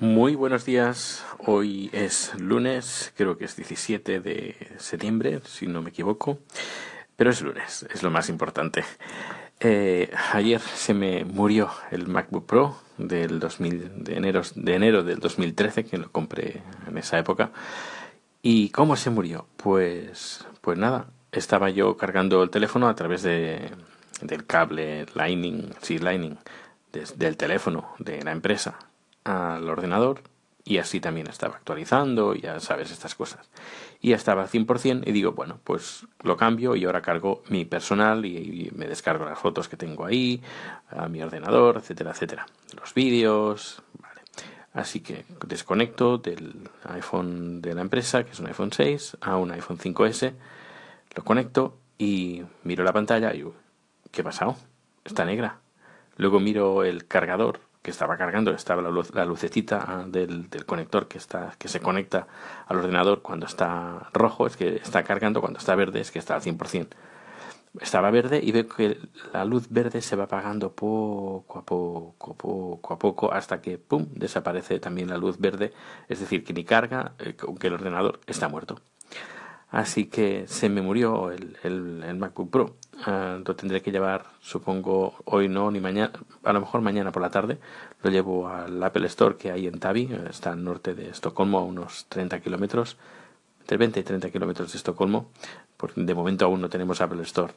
Muy buenos días. Hoy es lunes, creo que es 17 de septiembre, si no me equivoco. Pero es lunes, es lo más importante. Eh, ayer se me murió el MacBook Pro del 2000, de, enero, de enero del 2013, que lo compré en esa época. ¿Y cómo se murió? Pues, pues nada, estaba yo cargando el teléfono a través de, del cable Lightning, sí, Lightning, del teléfono de la empresa al ordenador y así también estaba actualizando, ya sabes estas cosas. Y ya estaba al 100% y digo, bueno, pues lo cambio y ahora cargo mi personal y, me descargo las fotos que tengo ahí, a mi ordenador, etcétera, etcétera. Los vídeos, vale. Así que desconecto del iPhone de la empresa, que es un iPhone 6, a un iPhone 5S, lo conecto y miro la pantalla y, ¿qué ha pasado? Está negra. Luego miro el cargador que estaba cargando, estaba la, luz, la lucecita ah, del, del, conector que, está, que se conecta al ordenador cuando está rojo, es que está cargando, cuando está verde es que está al 100%. Estaba verde y veo que la luz verde se va apagando poco a poco, poco a poco, hasta que, ¡pum!, desaparece también la luz verde, es decir, que ni carga, eh, que el ordenador está muerto. Así que se me murió el, el, el MacBook Pro. Uh, lo tendré que llevar, supongo, hoy no, ni mañana, a lo mejor mañana por la tarde. Lo llevo al Apple Store que hay en Tavi, está al norte de Estocolmo, a unos 30 kilómetros, entre 20 y 30 kilómetros de Estocolmo. Porque de momento aún no tenemos Apple Store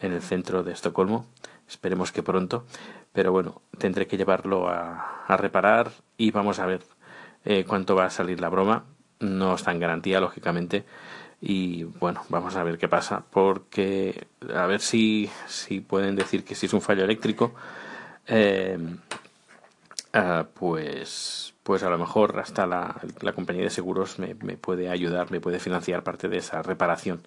en el centro de Estocolmo. Esperemos que pronto. Pero bueno, tendré que llevarlo a, a reparar y vamos a ver eh, cuánto va a salir la broma. No está en garantía, lógicamente y bueno, vamos a ver qué pasa, porque a ver si, si pueden decir que si es un fallo eléctrico, eh, pues, pues a lo mejor hasta la, la compañía de seguros me, puede ayudar, me puede financiar parte de esa reparación.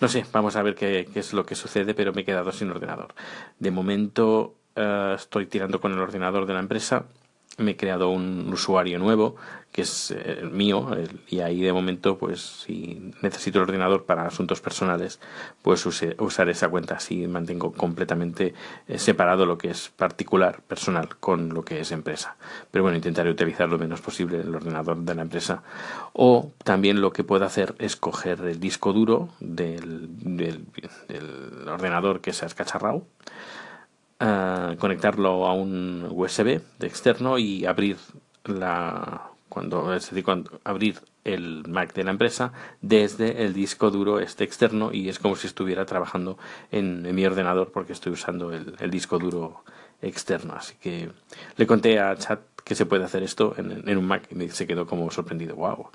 No sé, vamos a ver qué, qué es lo que sucede, pero me he quedado sin ordenador. De momento uh, estoy tirando con el ordenador de la empresa me he creado un usuario nuevo que es el eh, mío y ahí de momento pues si necesito el ordenador para asuntos personales pues use, usar esa cuenta. Así mantengo completamente eh, separado lo que es particular personal con lo que es empresa. Pero bueno intentaré utilizar lo menos posible el ordenador de la empresa. O también lo que puedo hacer es coger el disco duro del, del, del ordenador que se ha escacharrado uh, conectarlo a un USB de externo y abrir la cuando decir cuando abrir el Mac de la empresa desde el disco duro este externo y es como si estuviera trabajando en, mi ordenador porque estoy usando el, disco duro externo. Así que le conté a Chat que se puede hacer esto en, en un Mac y me se quedó como sorprendido. Wow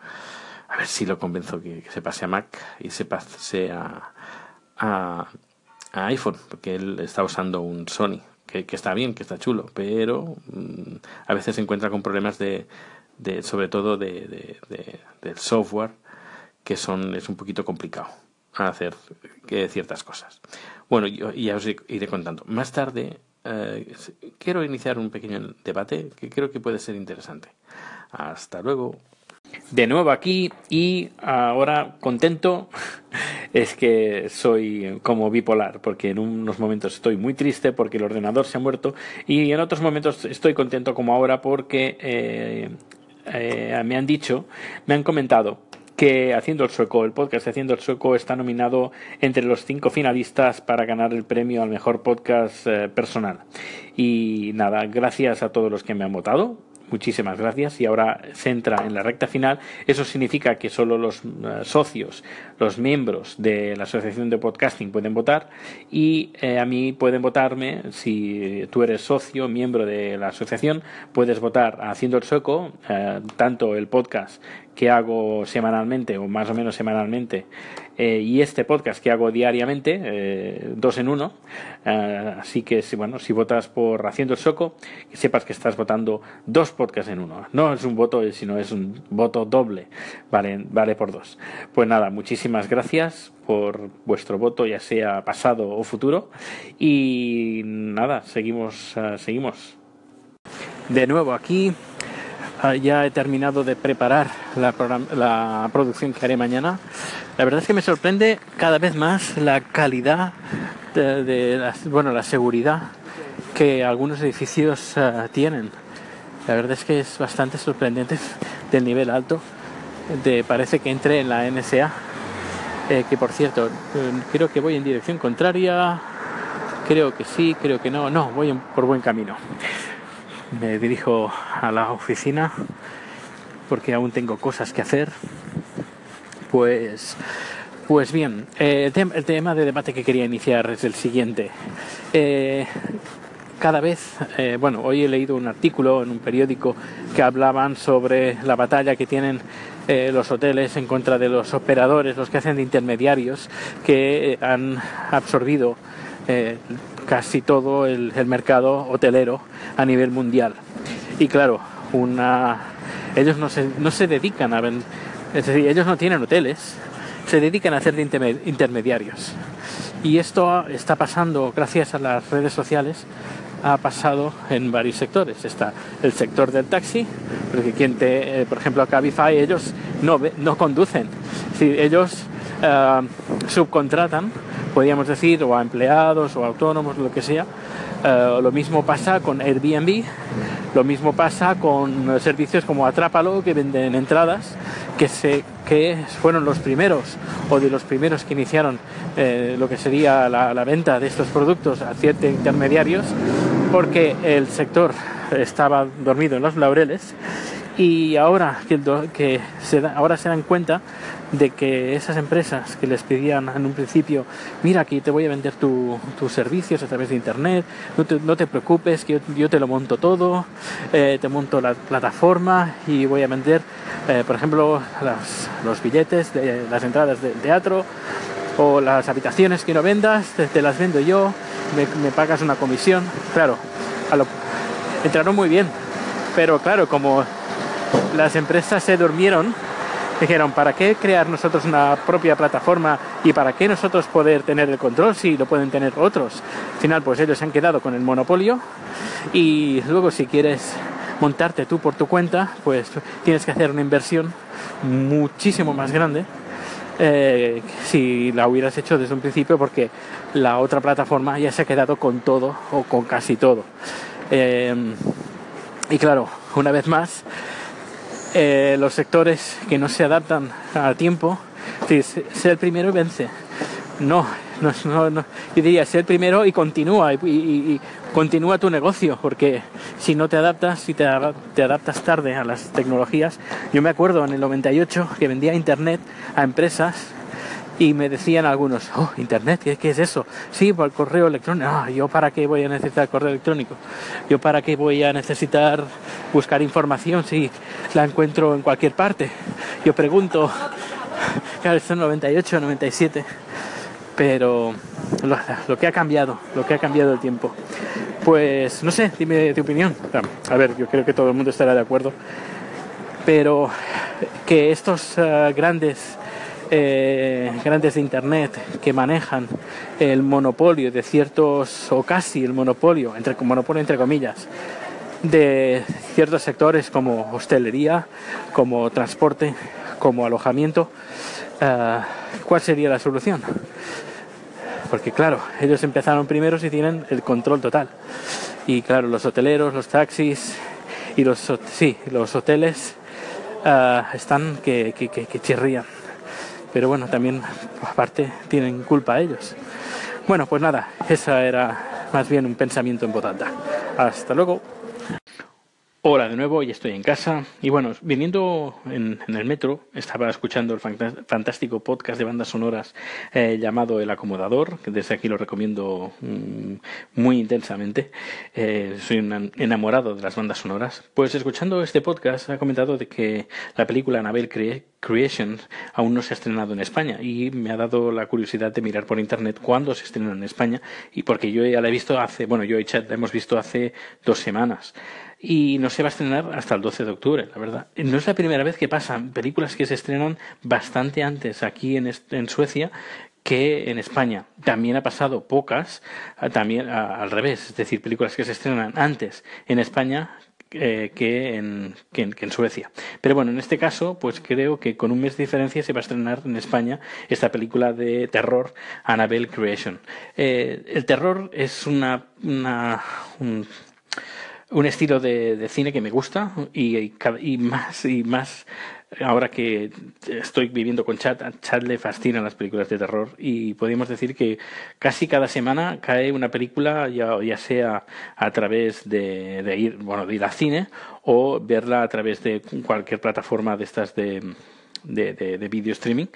a ver si lo convenzo que, que se pase a Mac y se pase a, a a iPhone, porque él está usando un Sony, que, que está bien, que está chulo, pero mmm, a veces se encuentra con problemas de, de sobre todo de, de, de, del software, que son, es un poquito complicado hacer ciertas cosas. Bueno, yo ya os iré contando. Más tarde eh, quiero iniciar un pequeño debate que creo que puede ser interesante. Hasta luego. De nuevo aquí y ahora contento es que soy como bipolar, porque en unos momentos estoy muy triste porque el ordenador se ha muerto y en otros momentos estoy contento como ahora porque eh, eh, me han dicho, me han comentado que Haciendo el Sueco, el podcast Haciendo el Sueco está nominado entre los cinco finalistas para ganar el premio al mejor podcast eh, personal. Y nada, gracias a todos los que me han votado Muchísimas gracias. Y ahora se entra en la recta final. Eso significa que solo los uh, socios, los miembros de la Asociación de Podcasting pueden votar y eh, a mí pueden votarme, si tú eres socio, miembro de la asociación, puedes votar haciendo el sueco, eh, tanto el podcast que hago semanalmente o más o menos semanalmente eh, y este podcast que hago diariamente, eh, dos en uno. Eh, así que, bueno, si votas por Haciendo el Soco, que sepas que estás votando dos podcasts en uno. No es un voto, sino es un voto doble. Vale, vale por dos. Pues nada, muchísimas gracias por vuestro voto, ya sea pasado o futuro. Y nada, seguimos, seguimos. De nuevo aquí ya he terminado de preparar la, producción que haré mañana. La verdad es que me sorprende cada vez más la calidad de, la, bueno, la seguridad que algunos edificios uh, tienen. La verdad es que es bastante sorprendente del nivel alto. Parece que entré en la NSA, eh, que por cierto, creo que voy en dirección contraria. Creo que sí, creo que no. No, voy por buen camino. Me dirijo a la oficina porque aún tengo cosas que hacer. Pues pues bien, eh, el, tema de debate que quería iniciar es el siguiente. Eh, cada vez, eh, bueno, hoy he leído un artículo en un periódico que hablaban sobre la batalla que tienen los hoteles en contra de los operadores, los que hacen de intermediarios, que han absorbido casi todo el, mercado hotelero a nivel mundial. Y claro, una, ellos no se, no se dedican a vender, es decir, ellos no tienen hoteles, se dedican a hacer de intermediarios. Y esto está pasando gracias a las redes sociales, ha pasado en varios sectores. Está el sector del taxi, porque quien te, eh, por ejemplo, a Cabify ellos no, no conducen, si ellos eh, subcontratan, podríamos decir, o a empleados o autónomos, lo que sea. Eh, lo mismo pasa con Airbnb, lo mismo pasa con servicios como Atrápalo, que venden entradas, que, se, que fueron los primeros o de los primeros que iniciaron eh, lo que sería la, venta de estos productos a ciertos intermediarios, porque el sector estaba dormido en los laureles y ahora que, que se ahora se dan cuenta de que esas empresas que les pedían en un principio, mira aquí te voy a vender tus servicios a través de internet, no te, preocupes, que yo, te lo monto todo, eh, te monto la plataforma y voy a vender, eh, por ejemplo, los billetes de las entradas del teatro o las habitaciones que no vendas, te, las vendo yo, me, pagas una comisión, claro, entraron muy bien, pero claro, como las empresas se durmieron, dijeron, ¿para qué crear nosotros una propia plataforma y para qué nosotros poder tener el control si lo pueden tener otros? Al final, pues ellos se han quedado con el monopolio y luego si quieres montarte tú por tu cuenta, pues tienes que hacer una inversión muchísimo más grande eh, si la hubieras hecho desde un principio porque la otra plataforma ya se ha quedado con todo o con casi todo. Eh, y claro, una vez más, los sectores que no se adaptan a tiempo, ser el primero y vence. No, no, no, yo diría ser el primero y continúa, y, continúa tu negocio, porque si no te adaptas, si te, te, adaptas tarde a las tecnologías, yo me acuerdo en el 98 que vendía internet a empresas y me decían algunos, oh, Internet, ¿qué, es eso? Sí, por el correo electrónico. Ah, ¿yo para qué voy a necesitar correo electrónico? ¿Yo para qué voy a necesitar buscar información si la encuentro en cualquier parte? Yo pregunto, claro, esto es 98, 97, pero lo, lo, que ha cambiado, lo que ha cambiado el tiempo. Pues no sé, dime tu opinión. A ver, yo creo que todo el mundo estará de acuerdo. Pero que estos uh, grandes eh, grandes de Internet que manejan el monopolio de ciertos, o casi el monopolio, entre, monopolio entre comillas, de ciertos sectores como hostelería, como transporte, como alojamiento, eh, ¿cuál sería la solución? Porque claro, ellos empezaron primeros y tienen el control total. Y claro, los hoteleros, los taxis y los, sí, los hoteles eh, están que, que chirrían pero bueno, también aparte tienen culpa ellos. Bueno, pues nada, esa era más bien un pensamiento en voz. Hasta luego. Hola de nuevo, y estoy en casa. Y bueno, viniendo en, el metro, estaba escuchando el fantástico podcast de bandas sonoras eh, llamado El Acomodador, que desde aquí lo recomiendo mm, muy intensamente. Eh, soy un enamorado de las bandas sonoras. Pues escuchando este podcast ha comentado de que la película Anabel Creation aún no se ha estrenado en España y me ha dado la curiosidad de mirar por internet cuándo se estrena en España y porque yo ya la he visto hace, bueno, yo y Chat la hemos visto hace dos semanas y no se va a estrenar hasta el 12 de octubre, la verdad. No es la primera vez que pasan películas que se estrenan bastante antes aquí en, en Suecia que en España. También ha pasado pocas, también al revés, es decir, películas que se estrenan antes en España eh, que, en, que, en, Suecia. Pero bueno, en este caso, pues creo que con un mes de diferencia se va a estrenar en España esta película de terror, Annabelle Creation. Eh, el terror es una, una un, un estilo de, cine que me gusta y, y, más y más ahora que estoy viviendo con Chad, a Chad le fascinan las películas de terror y podríamos decir que casi cada semana cae una película, ya, ya sea a través de, ir, bueno, de ir al cine o verla a través de cualquier plataforma de estas de, de, de video streaming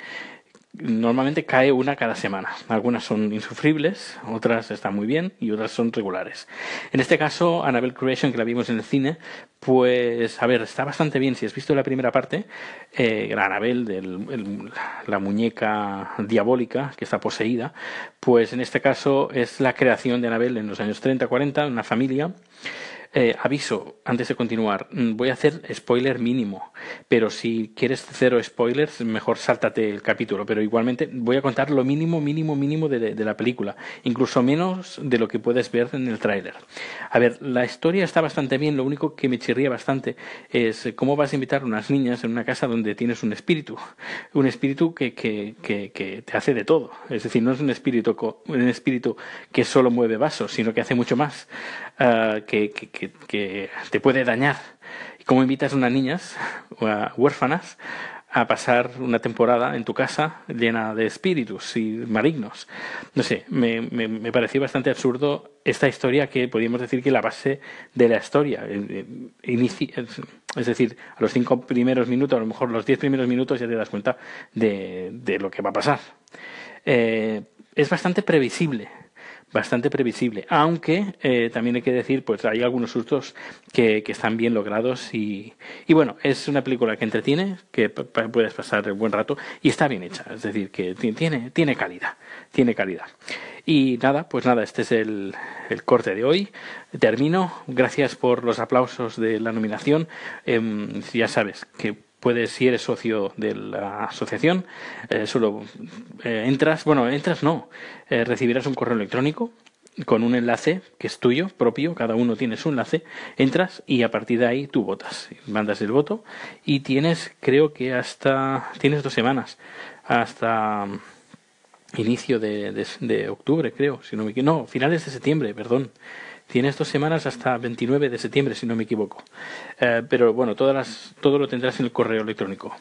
normalmente cae una cada semana. Algunas son insufribles, otras están muy bien y otras son regulares. En este caso, Annabelle Creation, que la vimos en el cine, pues, a ver, está bastante bien. Si has visto la primera parte, eh, Annabelle, la muñeca diabólica que está poseída, pues en este caso es la creación de Annabelle en los años 30-40, una familia eh, aviso, antes de continuar, mm, voy a hacer spoiler mínimo, pero si quieres cero spoilers, mejor sáltate el capítulo, pero igualmente voy a contar lo mínimo, mínimo, mínimo de, la película, incluso menos de lo que puedes ver en el tráiler. A ver, la historia está bastante bien, lo único que me chirría bastante es cómo vas a invitar a unas niñas en una casa donde tienes un espíritu, un espíritu que, que, que, te hace de todo, es decir, no es un espíritu, un espíritu que solo mueve vasos, sino que hace mucho más, uh, que, que te puede dañar. Y cómo invitas a unas niñas huérfanas a pasar una temporada en tu casa llena de espíritus y malignos. No sé, me, me, pareció bastante absurdo esta historia que podríamos decir que la base de la historia. Eh, eh, es decir, a los cinco primeros minutos, a lo mejor los diez primeros minutos ya te das cuenta de, de lo que va a pasar. Eh, es bastante previsible bastante previsible, aunque eh, también hay que decir, pues hay algunos sustos que, están bien logrados y, y, bueno, es una película que entretiene, que puedes pasar un buen rato y está bien hecha, es decir, que tiene, tiene calidad, tiene calidad. Y nada, pues nada, este es el, el corte de hoy. Termino. Gracias por los aplausos de la nominación. Eh, ya sabes que puedes, si eres socio de la asociación, eh, solo eh, entras, bueno, entras no, eh, recibirás un correo electrónico con un enlace que es tuyo, propio, cada uno tiene su enlace, entras y a partir de ahí tú votas, mandas el voto y tienes, creo que hasta, tienes dos semanas, hasta mm, inicio de, de, octubre, creo, si no me no, finales de septiembre, perdón, Tienes dos semanas hasta 29 de septiembre, si no me equivoco. Eh, pero bueno, todas las, todo lo tendrás en el correo electrónico.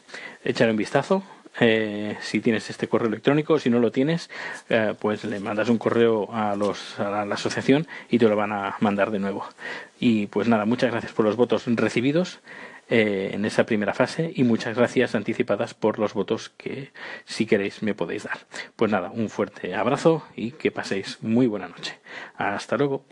Echar un vistazo. Eh, si tienes este correo electrónico, si no lo tienes, eh, pues le mandas un correo a, los, a la asociación y te lo van a mandar de nuevo. Y pues nada, muchas gracias por los votos recibidos. en esa primera fase y muchas gracias anticipadas por los votos que si queréis me podéis dar. Pues nada, un fuerte abrazo y que paséis muy buena noche. Hasta luego.